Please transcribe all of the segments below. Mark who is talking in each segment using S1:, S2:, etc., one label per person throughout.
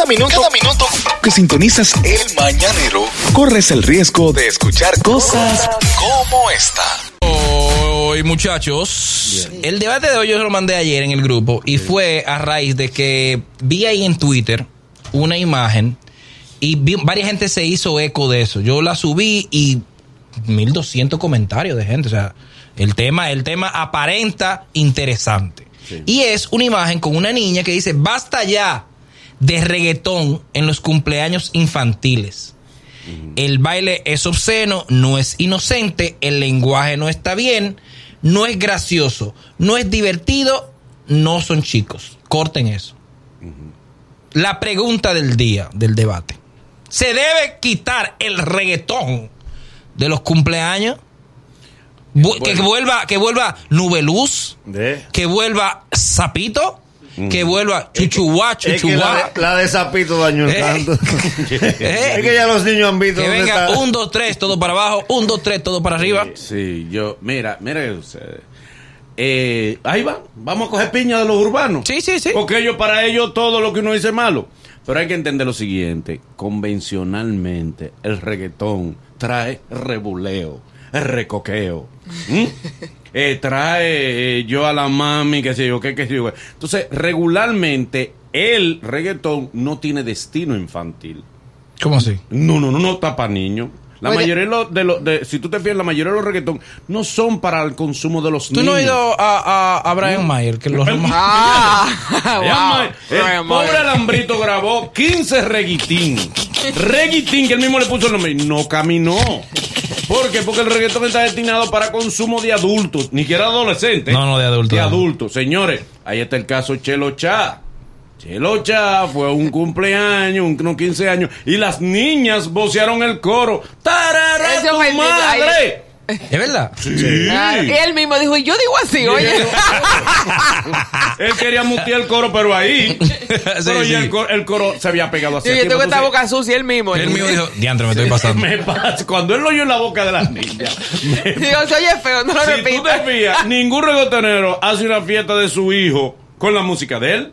S1: Cada minuto, cada minuto que sintonizas el mañanero, corres el riesgo de escuchar cosas como esta.
S2: Hoy, muchachos, el debate de hoy yo se lo mandé ayer en el grupo y fue a raíz de que vi ahí en Twitter una imagen y vi- varias gente se hizo eco de eso. Yo la subí y 1200 comentarios de gente, o sea, el tema el tema aparenta interesante. Y es una imagen con una niña que dice, "Basta ya de reggaetón en los cumpleaños infantiles." El baile es obsceno, no es inocente, el lenguaje no está bien, no es gracioso, no es divertido, no son chicos. Corten eso. La pregunta del día, del debate. ¿Se debe quitar el reggaetón de los cumpleaños? Bu- Que vuelva, que vuelva Nubeluz,
S3: De.
S2: que vuelva Zapito, que vuelva Chuchuá,
S3: Es que
S2: Chuchuá.
S3: la, la de Zapito dañó el
S2: Eh.
S3: canto.
S2: Eh.
S3: Es que ya los niños han visto
S2: Que
S3: dónde
S2: venga
S3: está.
S2: un, dos, tres, todo para abajo, un, dos, tres, todo para arriba.
S4: Sí, yo, mira, mira. Eh, ahí va, vamos a coger piña de los urbanos.
S2: Sí, sí, sí.
S4: Porque ellos, para ellos, todo lo que uno dice es malo. Pero hay que entender lo siguiente: convencionalmente, el reggaetón trae rebuleo, recoqueo. ¿Mm? Eh, trae eh, yo a la mami, qué sé yo, qué, qué sé yo. Entonces, regularmente, el reggaetón no tiene destino infantil.
S2: ¿Cómo así?
S4: No, no, no, no está para niños. La
S5: Oye.
S4: mayoría de los, de los- de- si tú te fijas, la mayoría de los reggaetón no son para el consumo de los
S2: ¿Tú
S4: niños.
S2: no has ido a, a, a Brian Mayer? Que los
S5: Ah, wow.
S4: El pobre Alambrito grabó 15 reguitín. Reguitín, que él mismo le puso el nombre. y No caminó. ¿Por qué? Porque el reggaetón está destinado para consumo de adultos, ni siquiera adolescentes.
S2: No, no, de adultos.
S4: De adultos. Señores, ahí está el caso Chelo Cha. Chelo Cha fue un cumpleaños, un, unos 15 años, y las niñas vocearon el coro. ¡Tarara tu madre!
S2: ¿Es verdad?
S4: Sí.
S5: Ah, y él mismo dijo, y yo digo así, oye.
S4: Él quería mutear el coro, pero ahí. pero
S2: sí.
S4: ya el coro, el coro se había pegado así.
S5: Yo, yo tengo esta boca sucia, él mismo.
S2: Él mismo dijo, diantre, me estoy pasando.
S4: me pasa, cuando él lo oyó en la boca de las niñas.
S5: Digo, se oye feo, no lo
S4: si tú te fijas, ningún reggaetonero hace una fiesta de su hijo con la música de él.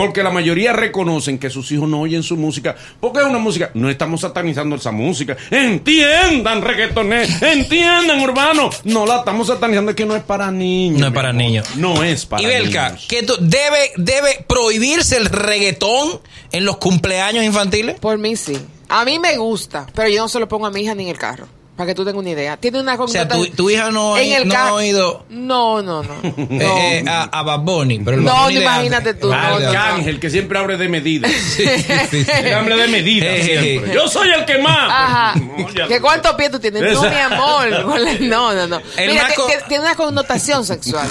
S4: Porque la mayoría reconocen que sus hijos no oyen su música. Porque es una música. No estamos satanizando esa música. Entiendan, reggaetoneros. Entiendan, urbano. No la estamos satanizando. Es que no es para niños.
S2: No es para niños.
S4: No es para
S2: Y Belka,
S4: niños.
S2: ¿qué tú- debe, ¿debe prohibirse el reggaetón en los cumpleaños infantiles?
S5: Por mí sí. A mí me gusta, pero yo no se lo pongo a mi hija ni en el carro. Para que tú tengas una idea. Tiene una
S2: O sea, tu, hija no, ha-
S5: en el
S2: no ha oído
S5: No, no, no.
S2: eh,
S5: No.
S2: eh, a, a Bad Bunny. Pero
S5: No,
S2: Bad Bunny
S5: no, imagínate tú,
S2: Ah,
S5: no.
S4: Arcángel, que siempre abre de medidas.
S2: Sí, sí, sí.
S4: Que hable de medidas
S2: Eh,
S4: siempre. Yo soy el que más.
S5: Ajá. ¿Qué cuántos pies tú tienes? No,
S4: Esa-
S5: mi amor. No, no, no.
S2: El
S5: Mira, tiene una connotación sexual.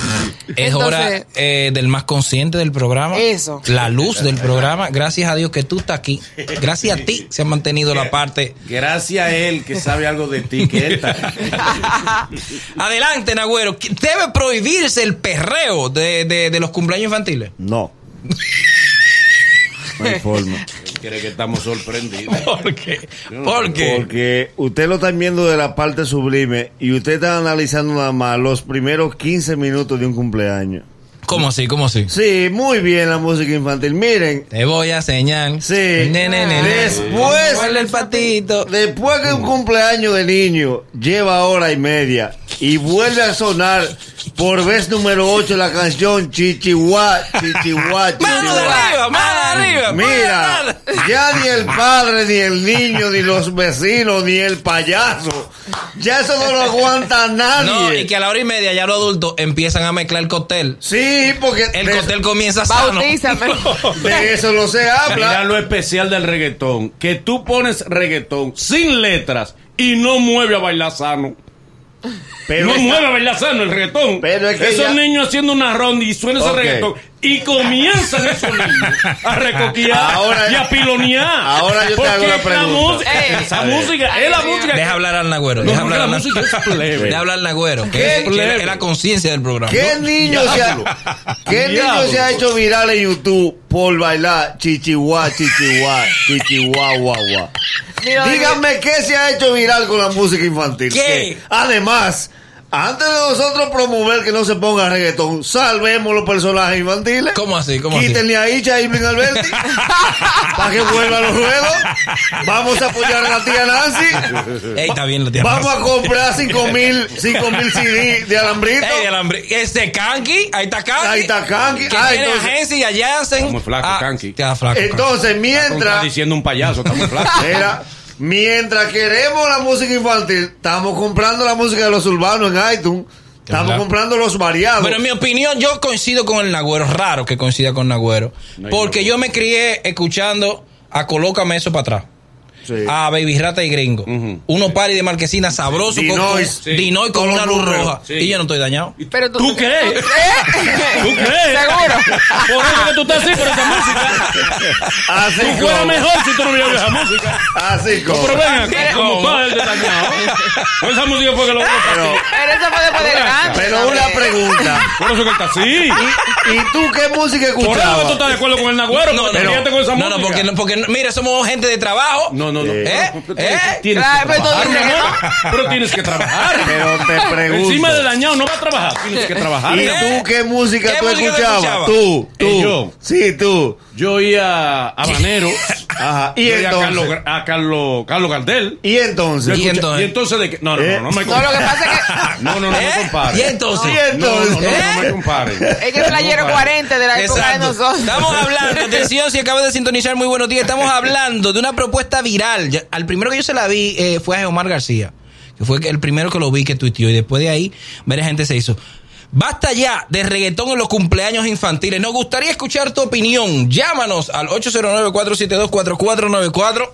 S2: Es hora eh, del más consciente del programa.
S5: Eso.
S2: La luz del programa. Gracias a Dios que tú estás aquí. Gracias a ti se ha mantenido la parte.
S4: Gracias a él que sabe algo de ti,
S2: Adelante, Nagüero. ¿Debe prohibirse el perreo de, de- de los cumpleaños infantiles?
S3: No. No hay forma.
S4: Cree que estamos sorprendidos.
S2: ¿Por qué? ¿Por qué?
S3: Porque usted lo está viendo de la parte sublime y usted está analizando nada más los primeros 15 minutos de un cumpleaños.
S2: ¿Cómo así? ¿Cómo así?
S3: Sí, muy bien la música infantil. Miren,
S2: Te voy a enseñar.
S3: Sí.
S2: Ne, ne, ne, ne.
S3: Después-
S2: el patito.
S3: después que un cumpleaños de niño lleva hora y media y vuelve a sonar por vez número 8 la canción Chichihuá, Chichihuá,
S2: Mano de
S3: Chichihuá.
S2: arriba, mano de arriba.
S3: Mira, ya ni el padre, ni el niño, ni los vecinos, ni el payaso. Ya eso no lo aguanta nadie.
S2: No, y que a la hora y media ya los adultos empiezan a mezclar el cóctel.
S3: Sí, porque
S2: El cóctel comienza sano.
S5: Bautízame.
S3: de eso no se
S4: Mira
S3: habla.
S4: lo especial del reggaetón. Que tú pones reggaetón sin letras y no mueve a bailar sano.
S3: Pero
S4: no
S3: esa-
S4: mueve a bailar sano el reggaetón.
S3: Pero es que
S4: Esos
S3: ya-
S4: niños haciendo una ronda y suena ese reggaetón. Y comienzan esos niños a recoquear
S3: Ahora-
S4: y a pilonear.
S3: Ahora yo te hago una
S4: la
S3: pregunta.
S4: esa música es la música.
S2: Deja hablar al Nagüero. Deja hablar
S4: la
S2: al
S4: plebe.
S2: Deja hablar al Nagüero. Que, es- la conciencia del programa.
S3: ¿Qué niño, se ha. ¿qué niño se ha hecho viral en YouTube por bailar chichihuá, chichihuá, chichihuá?
S5: Mira,
S3: Díganme qué se ha hecho viral con la música infantil.
S2: ¿Qué?
S3: Además, Antes de nosotros promover que no se ponga reggaetón, salvemos los personajes infantiles.
S2: ¿Cómo así? ¿Cómo así?
S3: Quítenle a Icha y Iblin Alberti para que vuelva a los juegos. Vamos a apoyar a la tía Nancy.
S2: Ey, está bien la tía
S3: Vamos a comprar 5 mil CD de alambrito.
S2: Ey, hambre- Este Kanki, ahí está Kanki.
S3: Ahí está Kanki.
S2: Que
S3: Ah,
S2: tiene
S3: entonces-
S2: agencia y allá hacen.
S4: Está muy flaco,
S2: Ah,
S4: Kanki.
S2: Está flaco. Kanki.
S3: Entonces, mientras,
S4: diciendo un payaso, está muy flaco.
S3: Mientras queremos la música infantil, estamos comprando la música de los urbanos en iTunes. Estamos comprando los variados.
S2: Pero en mi opinión, yo coincido con el Nagüero. Raro que coincida con Nagüero.
S4: No,
S2: porque
S4: yo
S2: yo me crié escuchando a Colócame eso para atrás.
S3: Sí.
S2: A Baby Rata y Gringo.
S4: Ujú.
S2: Unos paris de marquesina sabrosos con,
S3: Dinois.
S2: con,
S4: Sí.
S2: Dinois con una luz roja.
S4: Sí.
S2: Y yo no estoy dañado.
S5: Pero tú,
S4: ¿Tú crees? ¿Tú crees?
S5: Seguro.
S4: Por eso que tú estás así por esa música.
S3: Así
S4: Tú fueras mejor si tú no hubieras esa música.
S3: Así como.
S4: Pero ven acá,
S2: ¿Cómo?
S4: como padre de dañado. Pues esa música fue que lo
S3: Pero,
S5: Pero eso fue después de grande.
S3: pero una pregunta.
S4: Por eso que está así.
S3: ¿Y, y tú qué música
S4: Por eso que tú
S3: escuchabas?
S4: estás de acuerdo con el Nagüero,
S2: No,
S4: porque
S2: no,
S4: con esa
S2: no,
S4: música.
S2: no, porque, no, porque no- mira, somos gente de trabajo.
S4: No, no, no.
S2: ¿Eh? ¿Eh?
S4: Tienes
S5: Claro,
S4: que
S5: pero tú
S4: trabajar, mi amor. Pero tienes que trabajar.
S3: Pero te pregunto.
S4: Encima de dañado no va a trabajar. Tienes que trabajar.
S3: ¿Y
S2: ¿Eh?
S3: tú qué música
S2: ¿Qué
S3: tú
S2: música tú
S3: escuchabas? Tú, tú.
S4: Eh, yo.
S3: Sí, tú.
S4: Yo oía a Habaneros.
S3: Ajá. Y
S4: yo oía a Carlos,
S3: entonces.
S4: a Carlos, Carlos Gardel.
S3: Y entonces.
S2: Y entonces-
S4: y entonces de que. No, no,
S3: ¿Eh?
S4: no, no me
S5: No, lo que
S4: compares.
S5: pasa es que
S4: No, no, no
S2: ¿Eh?
S4: me compares.
S2: Y entonces.
S4: No, no, no, no me compares.
S5: es que el playero 40 de la época de nosotros.
S2: Estamos hablando, atención, si acabas de sintonizar, muy buenos días. Estamos hablando de una propuesta viral. Al primero que yo se la vi eh, fue a Omar García, que fue el primero que lo vi que tuiteó. Y después de ahí, varias gente se hizo. Basta ya de reggaetón en los cumpleaños infantiles. Nos gustaría escuchar tu opinión. Llámanos al 809-472-4494.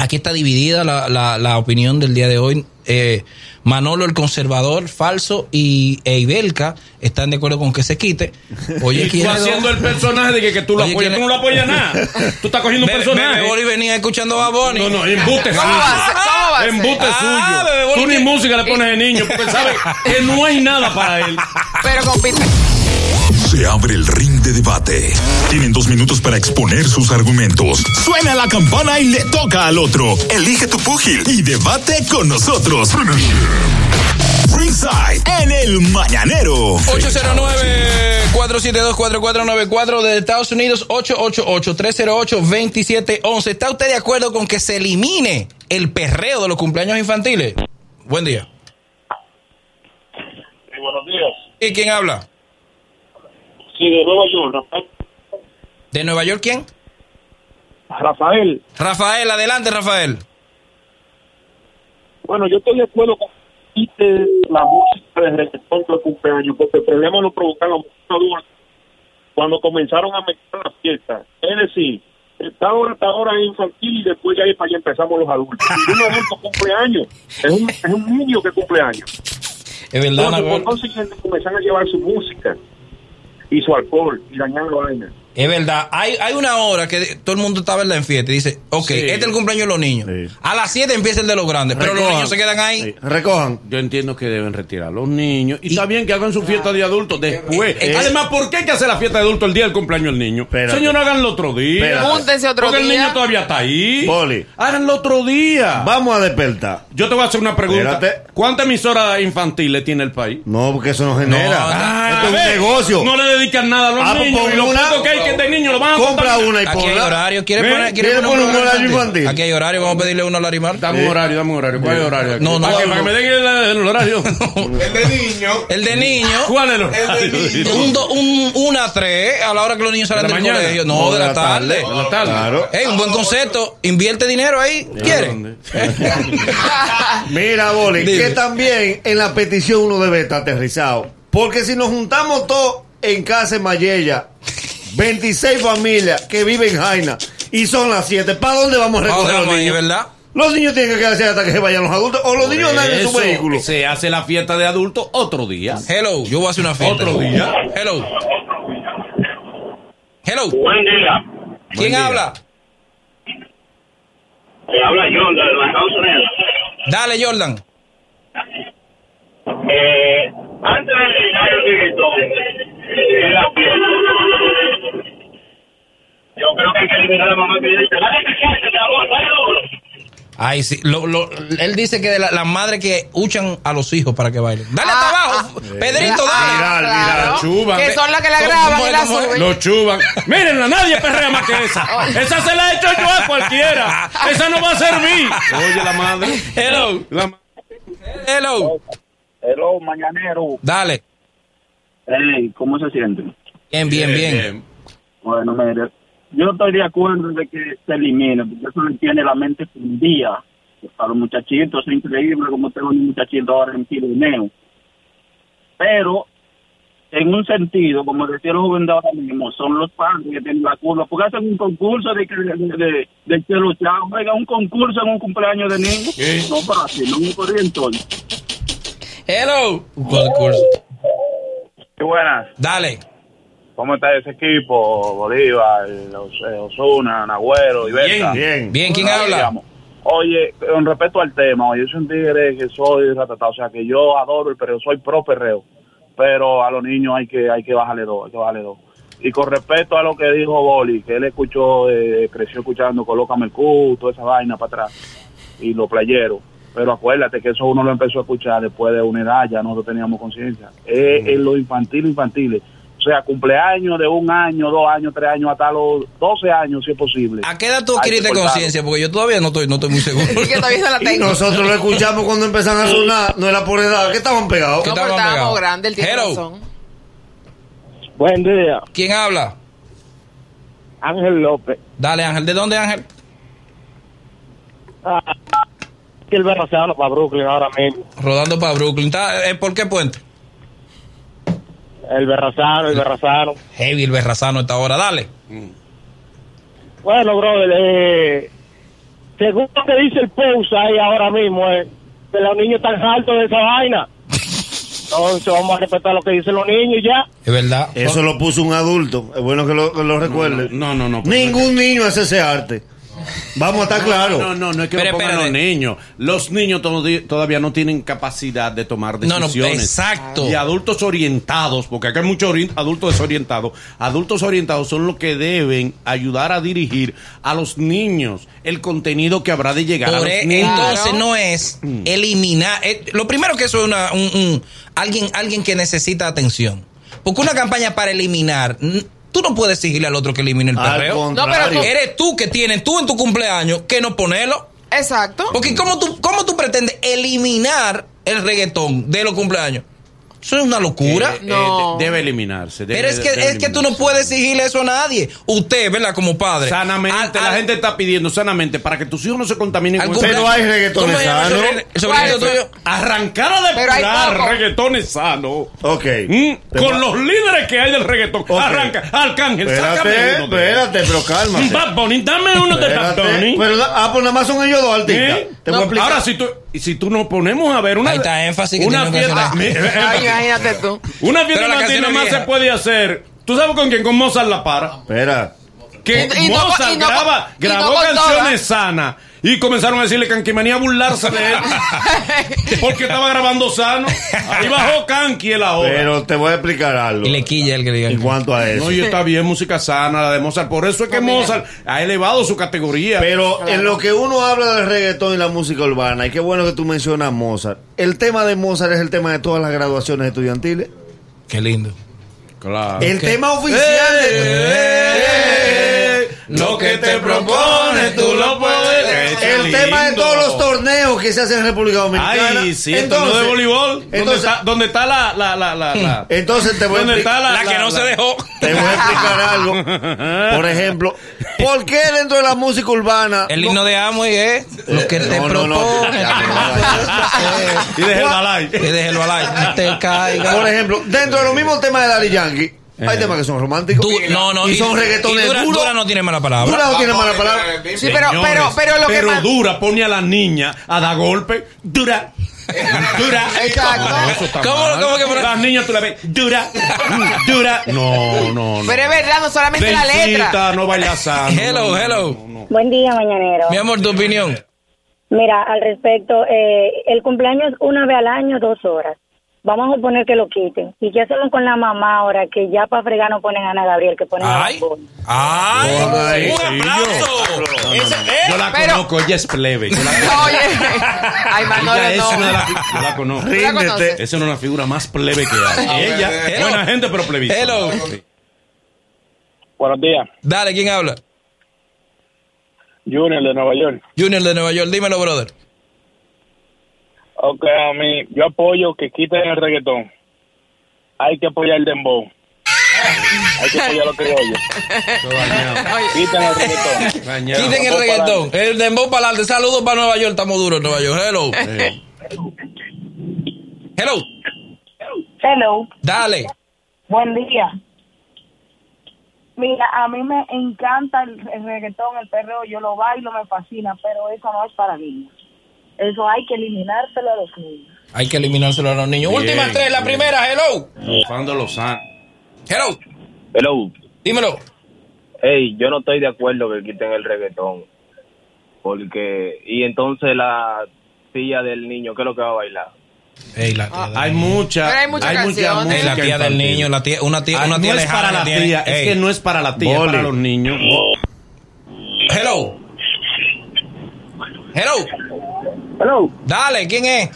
S2: Aquí está dividida la, la- la opinión del día de hoy. Eh, Manolo el conservador, falso, y e Ibelka están de acuerdo con que se quite. Oye,
S4: Y tú
S2: ¿quién es
S4: haciendo el personaje de que, que tú lo
S2: Oye,
S4: apoyas.
S2: ¿quién
S4: Tú no lo apoyas nada. Tú estás cogiendo un
S2: Bebe,
S4: personaje.
S2: Bebe Boli venía escuchando a Bonnie.
S4: No, no, embuste
S5: ¿Cómo va a ser?
S4: suyo.
S5: ¿Cómo va a ser?
S4: Embuste
S2: Ah,
S4: suyo. Tú ni
S2: que-
S4: música le pones de niño porque sabes que no hay nada para él.
S5: Pero compite.
S1: Se abre el ring de debate. Tienen dos minutos para exponer sus argumentos. Suena la campana y le toca al otro. Elige tu púgil y debate con nosotros. Ringside en el mañanero.
S2: 809-472-4494 de Estados Unidos, 888-308-2711. ¿Está usted de acuerdo con que se elimine el perreo de los cumpleaños infantiles? Buen día.
S6: Sí, buenos días.
S2: ¿Y quién habla?
S6: Sí, de Nueva York, Rafael.
S2: ¿De Nueva York quién?
S6: Rafael.
S2: Rafael, adelante Rafael.
S6: Bueno, yo estoy de acuerdo con la música de reggaetón de cumpleaños, porque el problema lo provocan los adultos cuando comenzaron a mezclar las fiestas. Es decir, está ahora, está ahora infantil y después ya para allá empezamos los adultos. Y un adulto cumpleaños, es un, es un niño que cumpleaños.
S2: Es verdad,
S6: Entonces, consiguiente, comenzaron a llevar su música y su alcohol y dañar la vaina.
S2: Es verdad. Hay, hay una hora que todo el mundo está ¿verdad? en fiesta y dice, ok,
S4: Sí.
S2: este es el cumpleaños de los niños.
S3: Sí.
S2: A las 7 empieza el de los grandes, pero los niños se quedan ahí.
S3: Sí, Recojan.
S4: Yo entiendo que deben retirar a los niños. Y, está bien que hagan su fiesta de adultos después.
S2: Eh, eh,
S4: Además, ¿por qué hay que hacer la fiesta de adultos el día del cumpleaños del niño?
S3: Espérate.
S4: Señor, háganlo otro día.
S5: Júntense otro
S4: Porque el
S5: día.
S4: niño todavía está ahí.
S3: Boli.
S4: Háganlo otro día.
S3: Vamos a despertar.
S4: Yo te voy a hacer una pregunta.
S3: Espérate.
S4: ¿Cuántas emisoras infantiles tiene el país?
S3: No, porque eso no genera.
S2: No,
S3: Esto es un negocio.
S4: No le dedican nada a los
S3: Ah, pues
S4: niños. Y lo
S3: una-
S4: que hay que de niños lo van a
S3: Compra una y
S2: Aquí hay
S3: ponla.
S2: horario. ¿Quiere poner,
S3: ¿Quiere poner un horario infantil?
S2: Aquí hay horario. Vamos a pedirle uno a Larimar.
S4: Dame un horario, dame un horario. ¿Cuál es el horario?
S2: No, no,
S4: para, que, me den el, el horario.
S2: El de niños.
S4: ¿Cuál es el horario?
S2: Un, do- un, una a tres a la hora que los niños salen
S4: ¿De la
S2: del colegio. No, de la tarde.
S4: De la tarde.
S3: Claro.
S2: Ey, un buen concepto. Invierte dinero ahí. ¿Quiere?
S4: ¿Dónde?
S3: Mira, Boli,
S2: Dime.
S3: que también en la petición uno debe estar aterrizado. Porque si nos juntamos todos en casa en Mayella, 26 familias que viven en Jaina, y son las 7, ¿para dónde vamos a recoger los niños?
S2: ¿verdad?
S3: Los niños tienen que quedarse hasta que se vayan los adultos, o los niños andan en su
S4: Eso,
S3: vehículo.
S4: Se hace la fiesta de adultos otro día.
S2: Hello, yo voy a hacer una fiesta.
S4: Otro día.
S2: Hello. Hello.
S6: Buen día.
S2: ¿Quién
S3: día.
S2: habla?
S6: Eh, habla John de los Estados Unidos.
S2: Dale, Jordan.
S6: Eh, antes de yo creo que hay que eliminar a la mamá que dice, dale que amor, dale duro.
S2: Ay, sí. Lo, lo- él dice que de la, las madres que huchan a los hijos para que bailen. Dale hasta
S5: Ah,
S2: abajo, Pedrito,
S5: Ah,
S2: dale.
S3: Viral, viral.
S4: Chuban.
S5: Que son las que la
S2: ¿Cómo-
S5: graban y la suben.
S4: Lo chuban. Mírenla, nadie perrea más que esa. Esa se la he hecho yo a cualquiera. Esa no va a servir. Oye, la madre.
S2: Hello,
S4: La ma-
S2: hello.
S6: Hello, mañanero.
S2: Dale.
S6: Hey, ¿cómo se sienten?
S2: Bien, bien, bien.
S6: Bueno, mire, yo estoy de acuerdo de que se elimine, porque eso le tiene la mente fundida. Para los muchachitos es increíble como tengo un muchachito ahora en Pirineo. Pero, en un sentido, como decía el joven de ahora mismo, son los padres que tienen la culpa, porque hacen un concurso de que de, de, de que los chavos, oiga, un concurso en un cumpleaños de niños.
S4: ¿Qué?
S6: No, así, no me podría entonces.
S2: Hello. Un concurso.
S7: Sí, buenas.
S2: Dale.
S7: ¿Cómo está ese equipo? Bolívar, los, eh, Osuna, Nagüero y Berta.
S3: Bien.
S2: Bien, ¿quién habla?
S7: digamos. Oye, con respecto al tema, oye, yo soy un tigre que soy ratatado, o sea que yo adoro el perreo, soy pro perreo, pero a los niños hay que hay que bajarle dos, hay que bajarle dos. Y con respecto a lo que dijo Boli, que él escuchó, eh, creció escuchando Colócame el Q, toda esa vaina para atrás, y los playeros. Pero acuérdate que eso uno lo empezó a escuchar después de una edad, ya nosotros teníamos conciencia. Es en lo infantil, infantiles. O sea, cumpleaños de un año, dos años, tres años, hasta los 12 años, si es posible.
S2: ¿A qué edad tú adquiriste conciencia? Porque yo todavía no estoy, no estoy muy seguro.
S5: Que todavía se la
S3: Y
S5: tengo.
S3: nosotros lo escuchamos cuando empiezan a sonar, no era por edad, que estaban pegados.
S2: ¿Qué
S5: No,
S2: estaban
S5: estábamos
S2: pegados?
S5: grandes, él tiene
S2: Hello.
S5: razón.
S8: Buen día,
S2: ¿Quién habla?
S8: Ángel López.
S2: Dale, Ángel. ¿De dónde, Ángel?
S8: Ah, el Berrazano para Brooklyn ahora mismo.
S2: Rodando para Brooklyn. ¿Está- eh, ¿Por qué puente?
S8: El Berrazano, el Berrazano.
S2: Heavy el berrazano esta hora. Dale.
S8: Bueno, brother, eh, según lo que dice el post ahí ahora mismo, eh, que los niños están altos de esa vaina. Entonces vamos a respetar lo que dicen los niños y ya.
S2: Es verdad.
S3: Eso lo puso un adulto. Es bueno que lo, que lo recuerde.
S4: No, no, no.
S3: Ningún niño hace ese arte. Vamos a estar claros.
S4: No, no, no es que
S2: Pero
S4: lo pongan los niños. Los niños todavía no tienen capacidad de tomar
S2: No, no,
S4: decisiones.
S2: exacto.
S4: Y adultos orientados, porque acá hay muchos adultos desorientados. Adultos orientados son los que deben ayudar a dirigir a los niños el contenido que habrá de llegar a los
S2: e-
S4: niños.
S2: entonces no es eliminar. eh, lo primero que eso es una, un, un- alguien, alguien que necesita atención. Porque una campaña para eliminar, tú no puedes exigirle al otro que elimine el perreo.
S5: No, pero tú-
S2: Eres tú que tienes, tú en tu cumpleaños, que no ponerlo.
S5: Exacto.
S2: Porque ¿cómo tú, cómo tú pretendes eliminar el reggaetón de los cumpleaños? Eso es una locura.
S4: Eh, eh,
S5: No.
S4: de- debe eliminarse. debe-
S2: Pero es que, es que tú no puedes exigirle eso a nadie. Usted, ¿verdad? Como padre.
S4: Sanamente,
S2: Al-
S4: la
S2: al-
S4: gente está pidiendo sanamente para que tus hijos no se contaminen con
S3: Pero hay reggaetones
S2: ¿Cómo se llama el
S3: sanos.
S4: Arrancar a depurar reggaetones sanos.
S3: Ok.
S4: Mm, con los líderes que hay del reggaetón.
S3: Ok.
S4: Arranca, Arcángel, sácame
S3: Espérate,
S4: uno
S3: espérate, pero cálmate.
S4: Bad Bunny, dame uno de Bad. Bunny.
S3: Pero, ah, pues nada más son ellos dos artistas.
S4: ¿Eh?
S3: Te
S5: No,
S3: voy a explicar.
S4: Ahora, si tú, y si tú nos ponemos a ver una,
S2: Ahí está, énfasis que
S4: una fiesta,
S2: una canción.
S4: mi-
S5: Ay, imagínate tú.
S4: una fiesta latina más se puede hacer. ¿Tú sabes con quién? Con Mozart la para.
S3: Espera.
S4: Que
S5: Y- y no-
S4: Mozart
S5: y no-
S4: graba,
S5: no
S4: grabó canciones sanas. Y comenzaron a decirle Kanki Manía a burlarse de él. porque estaba grabando sano. Ahí bajó Kanki el ahora.
S3: Pero te voy a explicar algo.
S2: Y le quilla el que diga.
S3: En cuanto a eso.
S4: No, y está bien música sana, la de Mozart. Por eso es que. Mozart ha elevado su categoría.
S3: Pero en lo que uno habla del reggaetón y la música urbana, y qué bueno que tú mencionas Mozart. El tema de Mozart es el tema de todas las graduaciones estudiantiles.
S2: Qué lindo.
S4: claro.
S3: El tema oficial
S4: Eh,
S3: de...
S4: lo que te propones, tú lo puedes.
S3: El tema de todos los torneos que se hacen en República Dominicana.
S4: Ay, sí, el torneo de voleibol. ¿Dónde
S3: entonces-
S4: está, dónde está la, la, la, la, la-
S3: Entonces te voy a
S4: ¿Dónde
S3: explicar-
S4: está la,
S2: La que no se dejó.
S3: Te voy a explicar algo. Por ejemplo, ¿por qué dentro de la música urbana
S2: El
S3: no-
S2: himno de Amway es lo que te
S3: no, no.
S2: propone.
S4: Y deja el balay.
S2: Que deje el balay. No te caiga.
S3: Por ejemplo, dentro de los mismos temas de Daddy Yankee, hay temas que son románticos.
S2: Du- no, no.
S3: Y son reggaetones
S2: y dura,
S3: duros.
S2: Dura no tiene mala palabra.
S3: Dura no tiene mala palabra.
S5: Sí, pero,
S4: Señores,
S5: pero, pero lo que más...
S4: dura pone a la niña a dar golpe. Dura. Dura.
S5: Exacto.
S2: ¿Cómo- cómo que por-
S4: Las niñas tú la ves. Dura. Dura. No, no, no.
S5: Pero es verdad, no solamente la letra.
S4: No bailas.
S2: Hello, hello.
S4: no, no.
S9: Buen día, mañanero.
S2: Mi amor, tu opinión.
S9: Mira, al respecto, eh, el cumpleaños una vez al año, dos horas. Vamos a suponer que lo quiten. ¿Y qué hacemos con la mamá ahora que ya para fregar no ponen a Ana Gabriel, que ponen a
S2: Ay,
S9: Bunny?
S2: ay,
S3: Ay,
S2: un aplauso.
S3: yo-
S2: Ese-
S4: Yo la
S5: Pero-
S4: conozco, ella es plebe. Yo la,
S5: Oye, ay, Manolo,
S4: ella es
S5: no.
S4: una de las yo la conozco.
S3: Ríndete.
S4: Esa es una figura más plebe que hay. Ella,
S2: Hello.
S4: buena gente, pero plebita.
S2: Hello.
S8: Buenos días.
S2: Dale, ¿quién habla?
S8: Junior de Nueva York.
S2: Junior de Nueva York, dímelo, brother.
S8: Ok, a mí, yo apoyo que quiten el reggaetón. Hay que apoyar el dembow. Hay que apoyar los criollos. Quiten el reggaetón.
S2: Quiten el reggaetón. El dembow para adelante. Saludos para Nueva York. Estamos duros en Nueva York. Hello.
S4: Sí.
S2: Hello.
S9: Hello,
S2: Dale.
S9: buen día. Mira, a mí me encanta el, el reggaetón, el perreo, yo lo bailo, me fascina, pero eso no es para niños. Eso hay que eliminárselo a los niños.
S2: Hay que eliminárselo a los niños.
S4: Bien,
S2: Últimas tres. La
S4: bien.
S2: primera. Hello.
S4: Bufando Lozano.
S2: Hello.
S10: Hello.
S2: Dímelo.
S10: Hey, yo no estoy de acuerdo que quiten el reggaetón. Porque, y entonces la tía del niño, ¿qué es lo que va a bailar?
S2: La,
S5: Ah.
S4: Hay mucha,
S5: Pero hay muchas canciones.
S2: Ey, la tía del niño, la tía, una tía,
S4: Ah,
S2: una tía
S4: no es para la tía, es que no es para la tía, es para los niños.
S2: Hello. Hello.
S8: Hello.
S2: Dale, ¿quién es?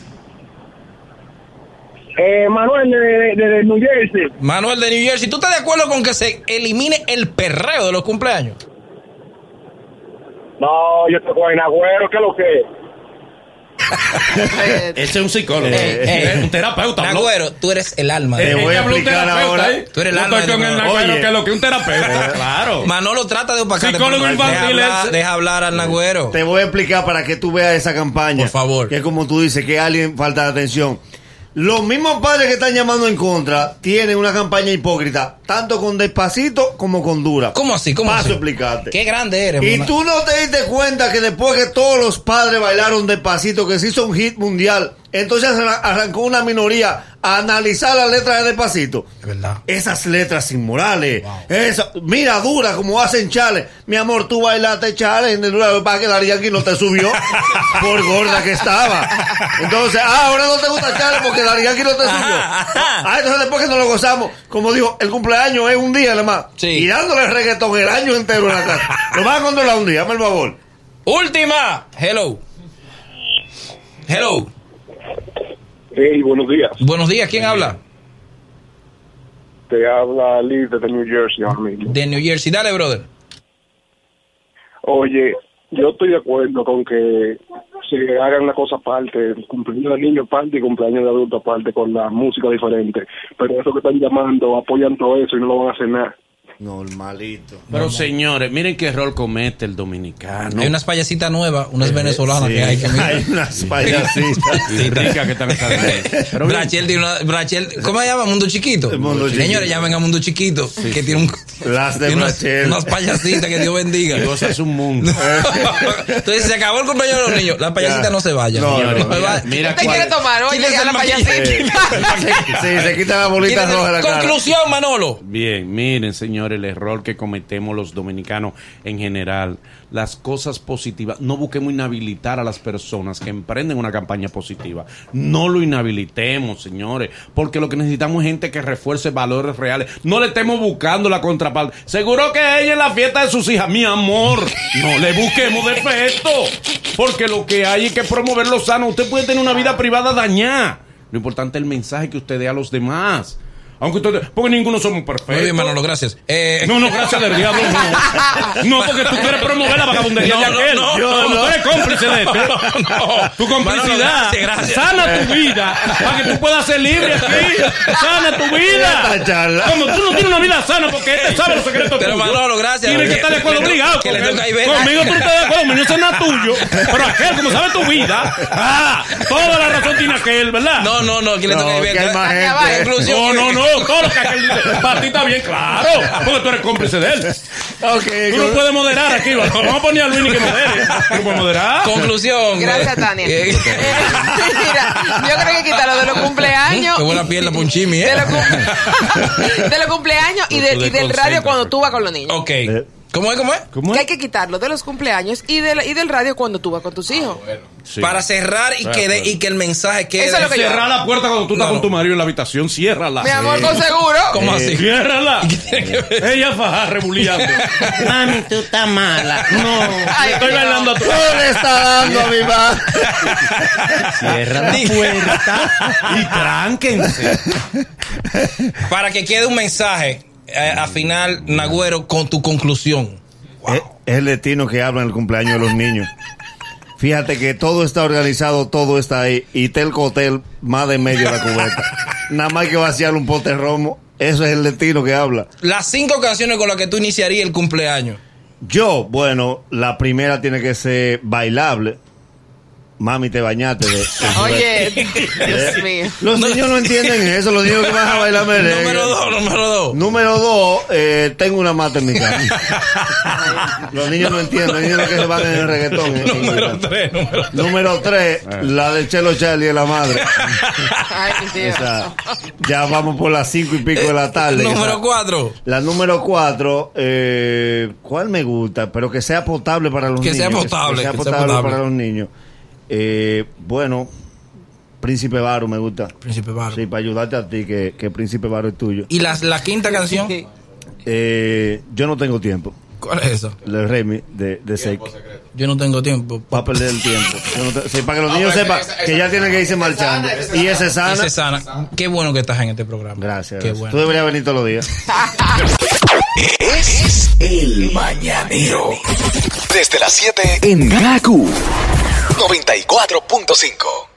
S8: Eh, Manuel de, de- de New Jersey.
S2: Manuel de New Jersey. ¿Tú estás de acuerdo con que se elimine el perreo de los cumpleaños?
S8: No, yo estoy con Agüero, ¿qué es lo que es?
S5: Eh,
S4: Ese es un psicólogo,
S2: Eh,
S4: es
S2: eh.
S4: un terapeuta.
S2: Nagüero, tú eres el alma.
S3: Te
S2: de-
S3: voy a explicar ahora.
S4: ¿eh?
S2: Tú eres el
S4: Yo
S2: alma
S4: con el
S2: Nagüero.
S4: Que es lo que un terapeuta. Claro.
S2: Manolo trata de opacarte.
S4: Psicólogo infantil
S2: Deja hablar,
S4: ese.
S2: deja hablar al Nagüero.
S3: Te voy a explicar para que tú veas esa campaña.
S2: Por favor.
S3: Que es como tú dices, que alguien falta de atención. Los mismos padres que están llamando en contra tienen una campaña hipócrita, tanto con despacito como con dura.
S2: ¿Cómo así? ¿Cómo
S3: Paso
S2: así?
S3: explicarte.
S2: Qué grande eres.
S3: Y tú no te diste cuenta que después que todos los padres bailaron despacito, que se hizo un hit mundial, entonces arran- arrancó una minoría a analizar las letras de despacito.
S2: Es verdad.
S3: Esas letras inmorales. Esa, mira, dura como hacen chale. Mi amor, tú bailaste chale en el para que la Yankee no te subió por gorda que estaba. Entonces, ah, ahora no te gusta chale porque la Yankee no te subió. Ah, entonces después que nos lo gozamos, como dijo, el cumpleaños es un día nada más.
S2: Sí.
S3: Y dándole reggaetón el año entero en la casa. Lo vas a controlar un día, dame el favor.
S2: Última. Hello. Hello.
S6: Hey, buenos días.
S2: Buenos días. ¿Quién habla?
S6: Te habla Liz desde New Jersey ahora mismo.
S2: De New Jersey. Dale, brother.
S6: Oye, yo estoy de acuerdo con que se hagan la cosa aparte, cumpleaños de niño aparte y cumpleaños de adulto aparte, con la música diferente. Pero eso que están llamando, apoyan todo eso y no lo van a hacer nada.
S3: Normalito.
S4: Pero señores, miren qué rol comete el dominicano.
S2: Hay unas payasitas nuevas, unas venezolanas
S3: Sí,
S2: que hay que mirar.
S3: hay unas payasitas.
S4: Ricas que están Pero
S2: Brachel tiene una. Brachel, ¿Cómo se llama? Mundo Chiquito.
S3: El Mundo
S2: Señores,
S3: Chiquito.
S2: llamen a Mundo Chiquito. que tiene un.
S3: Las de
S2: tiene unas,
S3: Brachel.
S2: unas payasitas que Dios bendiga.
S4: y vos es un mundo.
S2: Entonces se acabó el cumpleaños de los niños. Las payasitas
S3: Ya.
S2: no se vayan.
S3: No,
S2: señores.
S3: no,
S2: Se
S3: mira,
S2: va-
S4: mira
S5: ¿Usted
S4: cuál-
S5: quiere tomar? Oye,
S2: ¿Quién es
S5: a la payasita.
S3: Sí, se quita la bolita
S2: ¿Quién es
S3: roja de
S2: el-
S3: la cara.
S2: Conclusión, Manolo.
S4: Bien, miren, señores, el error que cometemos los dominicanos en general, las cosas positivas, no busquemos inhabilitar a las personas que emprenden una campaña positiva. No lo inhabilitemos, señores, porque lo que necesitamos es gente que refuerce valores reales. No le estemos buscando la contraparte. Seguro que ella en la fiesta de sus hijas, mi amor, no le busquemos defecto, porque lo que hay es que promover lo sano. Usted puede tener una vida privada dañada. Lo importante es el mensaje que usted dé a los demás. Aunque usted, porque ninguno somos perfectos.
S2: Muy bien, Manolo, gracias. Eh,
S4: No, no, gracias del diablo, no. No, porque tú quieres promover la vagabundería
S2: No,
S4: de
S2: no,
S4: aquel.
S2: no,
S4: Yo,
S2: no,
S4: tú
S2: no.
S4: eres cómplice de esto.
S2: No.
S4: Tu complicidad
S2: Manolo, gracias, gracias.
S4: sana tu vida para que tú puedas ser libre aquí. Sana tu vida. Como tú no tienes una vida sana porque este sabe los secretos
S2: Pero,
S4: tuyos.
S2: Manolo, gracias.
S4: Tienes que
S2: Que-
S4: estar de acuerdo
S2: que
S4: obligado.
S2: que le toca.
S4: Conmigo tú no estás de acuerdo, conmigo eso no es tuyo. Pero aquel, como sabe tu vida, ah, toda la razón tiene aquel, ¿verdad?
S2: No, no, no, aquí le
S3: No,
S2: toca
S3: que
S2: ver.
S3: hay más
S5: Aquí
S3: gente.
S5: abajo.
S2: Conclusión.
S4: No, no, no, todo lo que aquel dice, para ti está bien, claro, porque tú eres cómplice de él.
S3: Ok,
S4: Tú no puedes moderar aquí, vamos a poner a Luis que modere. ¿Tú no puedes moderar?
S2: Conclusión.
S5: Gracias, Tania.
S2: Eh,
S5: Eh, Mira, yo creo que quítalo de los cumpleaños.
S2: Qué buena pierna para un chimi, ¿eh?
S5: De los, cum- de los cumpleaños y, de- y del radio cuando tú vas con los niños.
S2: Ok. ¿Cómo es? ¿Cómo es?
S4: ¿Cómo
S5: Que hay
S4: es?
S5: que quitarlo de los cumpleaños y, de la- y del radio cuando tú vas con tus hijos.
S4: Sí.
S2: Para cerrar y
S4: Ah,
S2: que, de-
S4: bueno.
S2: y que el mensaje quede.
S5: Eso es lo que yo-
S4: Cerrar la puerta cuando tú estás
S2: No,
S4: con tu marido en la habitación, ciérrala.
S5: Mi amor, con seguro.
S2: ¿Cómo así?
S4: Ciérrala. Ella faja rebuleando. Mami, tú estás mala. No.
S5: Ay,
S4: estoy
S5: no.
S4: bailando a tu
S3: ¿Qué le está dando a mi mamá?
S4: Cierra la puerta y tránquense.
S2: Para que quede un mensaje eh, al final, Nagüero, con tu conclusión.
S3: Es, es el destino que habla en el cumpleaños de los niños. Fíjate que todo está organizado, todo está ahí. Y Telco Hotel, más de medio de la cubeta. Nada más hay que vaciar un pote romo. Eso es el destino que habla.
S2: Las cinco canciones con las que tú iniciarías el cumpleaños.
S3: Yo, bueno, la primera tiene que ser bailable. Mami, te bañaste. de- de
S5: Oye, Dios mío.
S3: Los niños no entienden eso, los niños que van a bailar merengue.
S2: Número dos, número dos.
S3: Número dos, eh, tengo una mata en mi casa. los niños no entienden, los niños que se van en el reggaetón. en-
S2: Número tres, número tres.
S3: Número tres, la de Chelo Charlie y la madre.
S5: Ay, Dios.
S3: Esa, ya vamos por las cinco y pico de la tarde.
S2: Número
S3: Esa-
S2: cuatro.
S3: La número cuatro, eh, ¿cuál me gusta? Pero que sea potable para los
S2: Que
S3: niños.
S2: sea potable,
S3: Que sea
S2: que sea
S3: potable,
S2: potable.
S3: para los niños. Eh, bueno, Príncipe Varo me gusta.
S2: Príncipe Baro.
S3: Sí, para ayudarte a ti, que, que Príncipe Varo es tuyo.
S2: Y la, la quinta canción.
S3: Eh, yo no tengo tiempo.
S2: ¿Cuál es esa?
S3: El Remy de, de Seik.
S2: Yo no tengo tiempo.
S3: Va a perder el tiempo. Yo no te- sí, para que los niños sepan que ya tienen que irse marchando. Y ese sana.
S2: Ese sana. Qué bueno que estás en este programa.
S3: Gracias.
S2: Qué
S3: gracias.
S2: bueno.
S3: Tú deberías venir todos los días.
S1: Es el mañanero. Desde las 7 en Gaku 94.5.